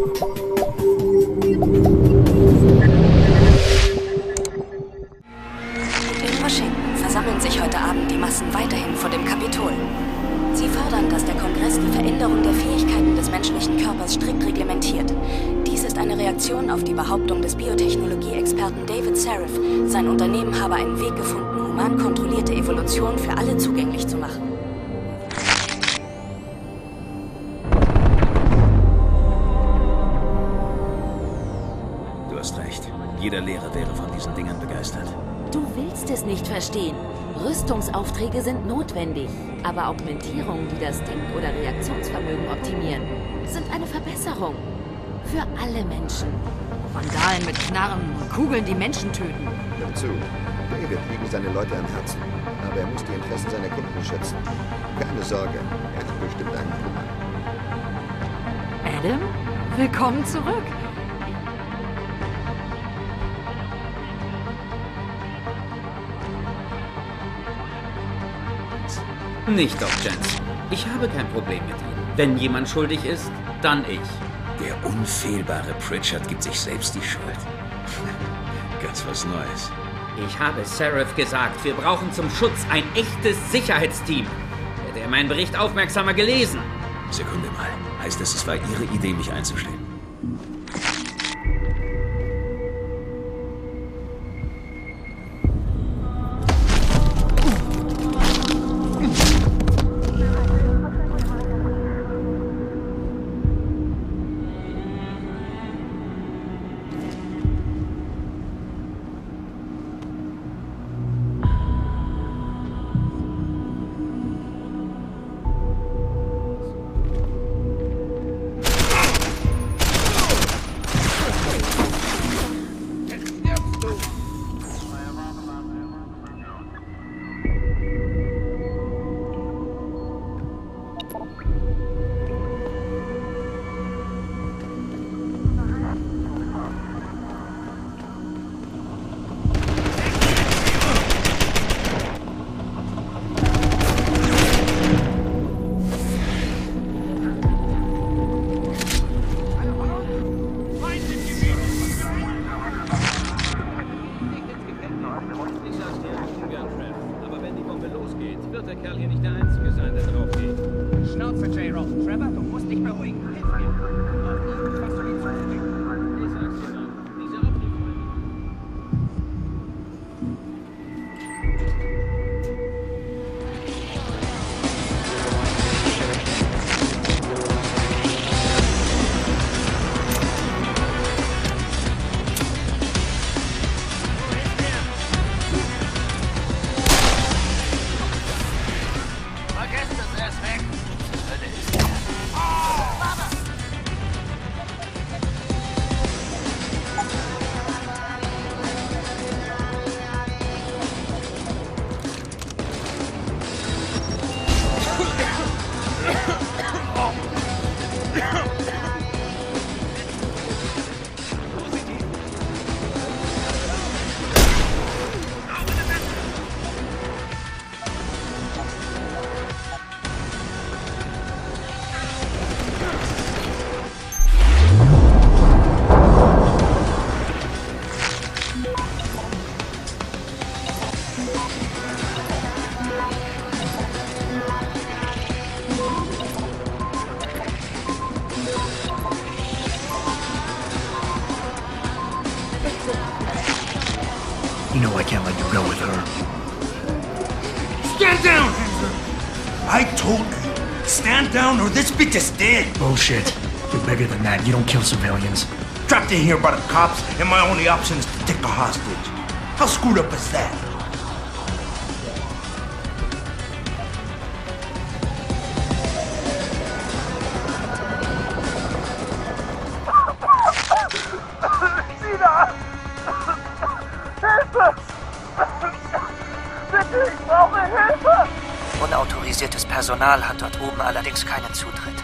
In Washington versammeln sich heute Abend die Massen weiterhin vor dem Kapitol. Sie fordern, dass der Kongress die Veränderung der Fähigkeiten des menschlichen Körpers strikt reglementiert. Dies ist eine Reaktion auf die Behauptung des Biotechnologie-Experten David Sarif, sein Unternehmen habe einen Weg gefunden, human kontrollierte Evolution für alle zugänglich zu machen. Jeder Lehrer wäre von diesen Dingern begeistert. Du willst es nicht verstehen. Rüstungsaufträge sind notwendig, aber Augmentierungen, die das Denk- oder Reaktionsvermögen optimieren, sind eine Verbesserung. Für alle Menschen. Vandalen mit Knarren und Kugeln, die Menschen töten. Hör zu. David liegen seine Leute am Herzen. Aber er muss die Interessen seiner Kunden schützen. Keine Sorge, er hat bestimmt einen Plan. Adam? Willkommen zurück. Nicht doch, Jensen. Ich habe kein Problem mit ihm. Wenn jemand schuldig ist, dann ich. Der unfehlbare Pritchard gibt sich selbst die Schuld. Ganz was Neues. Ich habe Seraph gesagt, wir brauchen zum Schutz ein echtes Sicherheitsteam. Hätte er meinen Bericht aufmerksamer gelesen. Sekunde mal. Heißt das, es war Ihre Idee, mich einzustellen? Kerl hier nicht der Einzige sein, der drauf geht. Schnauze, J-Rock. Trevor, du musst dich beruhigen. Hilf mir. Down or this bitch is dead. Bullshit. You're bigger than that. You don't kill civilians. Trapped in here by the cops, and my only option is to take a hostage. How screwed up is that? Unautorisiertes Personal hat dort oben allerdings keinen Zutritt.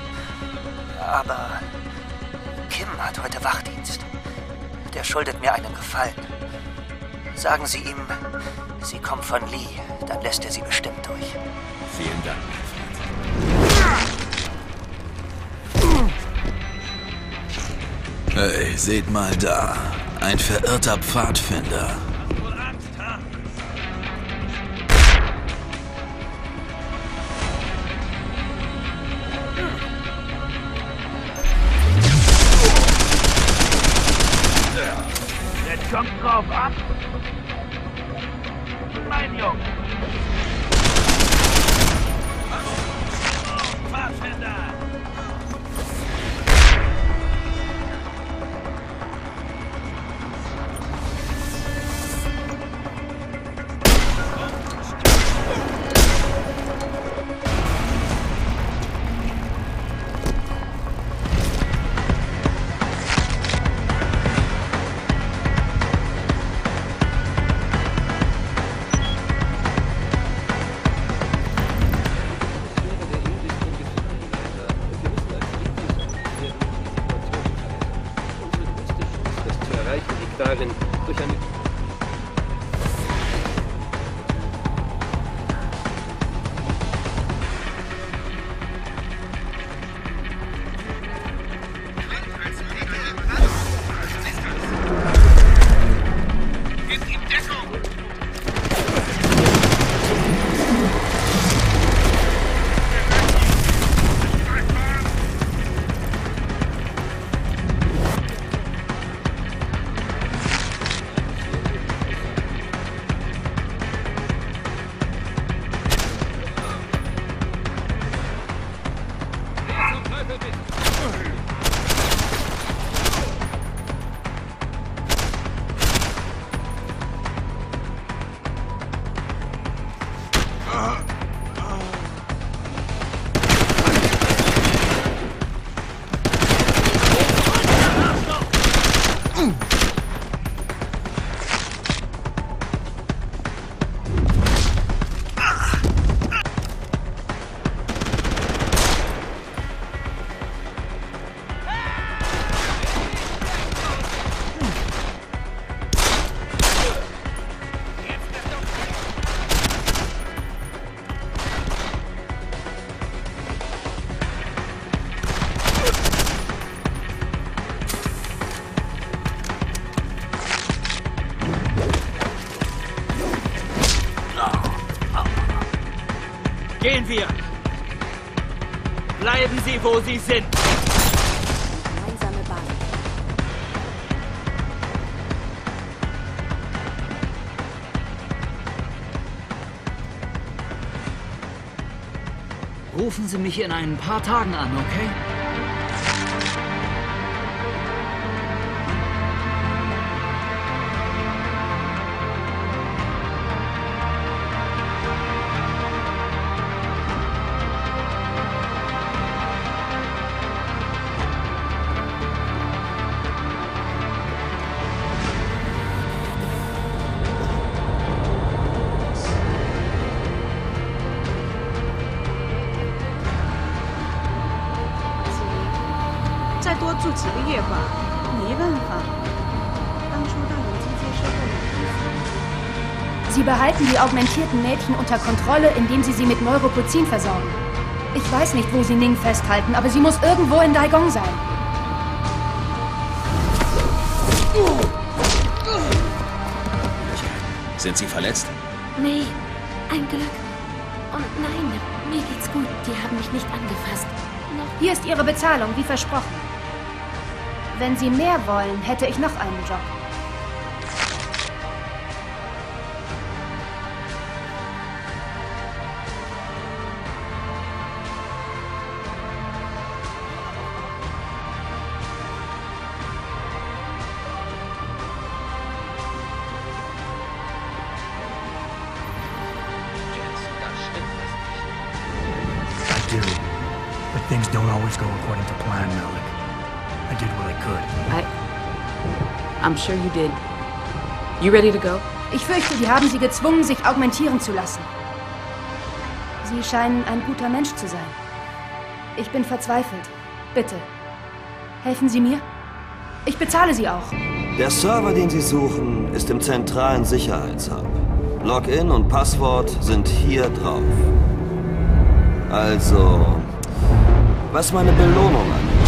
Aber Kim hat heute Wachdienst. Der schuldet mir einen Gefallen. Sagen Sie ihm, Sie kommt von Lee, dann lässt er Sie bestimmt durch. Vielen Dank. Hey, seht mal da. Ein verirrter Pfadfinder. Kommt drauf ab. Mein Junge. Pfadfinder! Gehen wir! Bleiben Sie, wo Sie sind! Gemeinsame Bahn. Rufen Sie mich in ein paar Tagen an, okay? Sie behalten die augmentierten Mädchen unter Kontrolle, indem sie sie mit Neuropodzin versorgen. Ich weiß nicht, wo sie Ning festhalten, aber sie muss irgendwo in Daigong sein. Sind Sie verletzt? Nee, ein Glück. Und nein, mir geht's gut. Die haben mich nicht angefasst. Hier ist Ihre Bezahlung, wie versprochen. Wenn Sie mehr wollen, hätte ich noch einen Job. Did what I could. I. I'm sure you did. You ready to go? Ich fürchte, die haben sie gezwungen, sich augmentieren zu lassen. Sie scheinen ein guter Mensch zu sein. Ich bin verzweifelt. Bitte, helfen Sie mir. Ich bezahle Sie auch. Der Server, den Sie suchen, ist im zentralen Sicherheitshub. Login und Passwort sind hier drauf. Also, was meine Belohnung angeht.